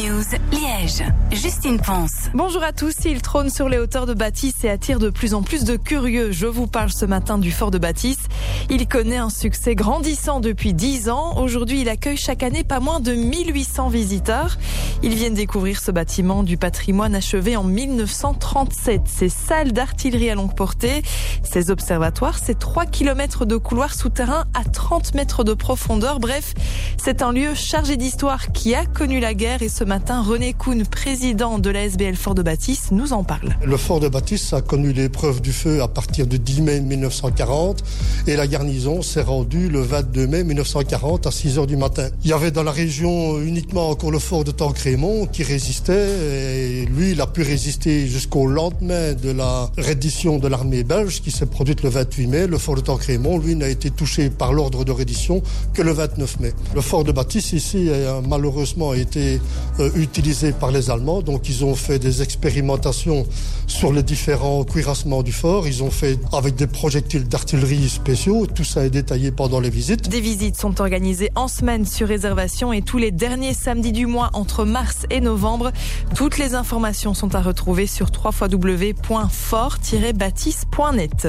News, Liège. Justine Ponce. Bonjour à tous. Il trône sur les hauteurs de Bâtisse et attire de plus en plus de curieux. Je vous parle ce matin du fort de Bâtisse. Il connaît un succès grandissant depuis 10 ans. Aujourd'hui, il accueille chaque année pas moins de 1800 visiteurs. Ils viennent découvrir ce bâtiment du patrimoine achevé en 1937. Ses salles d'artillerie à longue portée, ses observatoires, ses 3 km de couloirs souterrains à 30 mètres de profondeur. Bref, c'est un lieu chargé d'histoire qui a connu la guerre et ce matin, René Kuhn, président de la SBL Fort de Bâtisse, nous en parle. Le fort de Bâtisse a connu l'épreuve du feu à partir du 10 mai 1940 et la garnison s'est rendue le 22 mai 1940 à 6 heures du matin. Il y avait dans la région uniquement encore le fort de Tancrémont qui résistait et lui, il a pu résister jusqu'au lendemain de la reddition de l'armée belge qui s'est produite le 28 mai. Le fort de Tancrémont, lui, n'a été touché par l'ordre de reddition que le 29 mai. Le fort de Bâtisse ici a malheureusement été euh, utilisé par les Allemands. Donc ils ont fait des expérimentations sur les différents cuirassements du fort. Ils ont fait avec des projectiles d'artillerie spéciaux. Tout ça est détaillé pendant les visites. Des visites sont organisées en semaine sur réservation et tous les derniers samedis du mois entre mars et novembre. Toutes les informations sont à retrouver sur www.fort-bâtisse.net.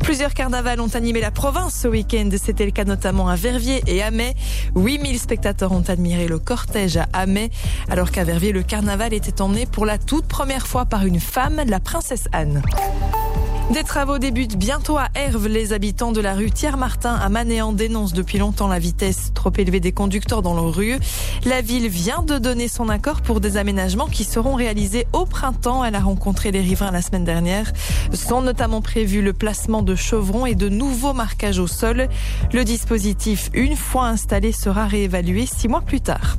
Plusieurs carnavals ont animé la province ce week-end. C'était le cas notamment à Verviers et à Mai. 8000 spectateurs ont admiré le cortège à Amay, alors qu'à Verviers, le carnaval était emmené pour la toute première fois par une femme, la princesse Anne. Des travaux débutent bientôt à Herve. Les habitants de la rue Thiers-Martin à Manéan dénoncent depuis longtemps la vitesse trop élevée des conducteurs dans leur rue. La ville vient de donner son accord pour des aménagements qui seront réalisés au printemps. Elle a rencontré les riverains la semaine dernière. Sont notamment prévus le placement de chevrons et de nouveaux marquages au sol. Le dispositif, une fois installé, sera réévalué six mois plus tard.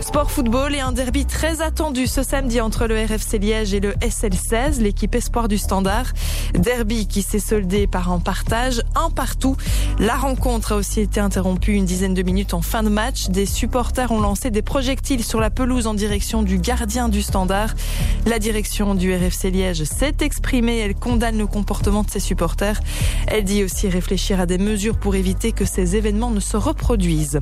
Sport football et un derby très attendu ce samedi entre le RFC Liège et le SL16, l'équipe espoir du Standard. Derby qui s'est soldé par un partage, un partout. La rencontre a aussi été interrompue une dizaine de minutes en fin de match. Des supporters ont lancé des projectiles sur la pelouse en direction du gardien du Standard. La direction du RFC Liège s'est exprimée. Elle condamne le comportement de ses supporters. Elle dit aussi réfléchir à des mesures pour éviter que ces événements ne se reproduisent.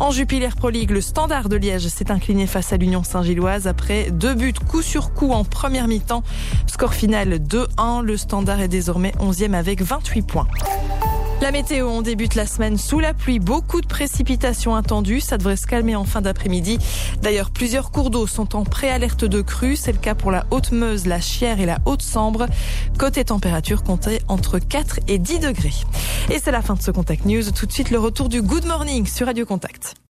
En Jupiler Pro League, le Standard de Liège s'est incliné face à l'Union Saint-Gilloise après deux buts coup sur coup en première mi-temps. Score final 2-1. Le Standard est désormais 11e avec 28 points. La météo, on débute la semaine sous la pluie. Beaucoup de précipitations attendues. Ça devrait se calmer en fin d'après-midi. D'ailleurs, plusieurs cours d'eau sont en préalerte de crue. C'est le cas pour la Haute-Meuse, la Chière et la Haute-Sambre. Côté température, comptez entre 4 et 10 degrés. Et c'est la fin de ce Contact News. Tout de suite, le retour du Good Morning sur Radio Contact.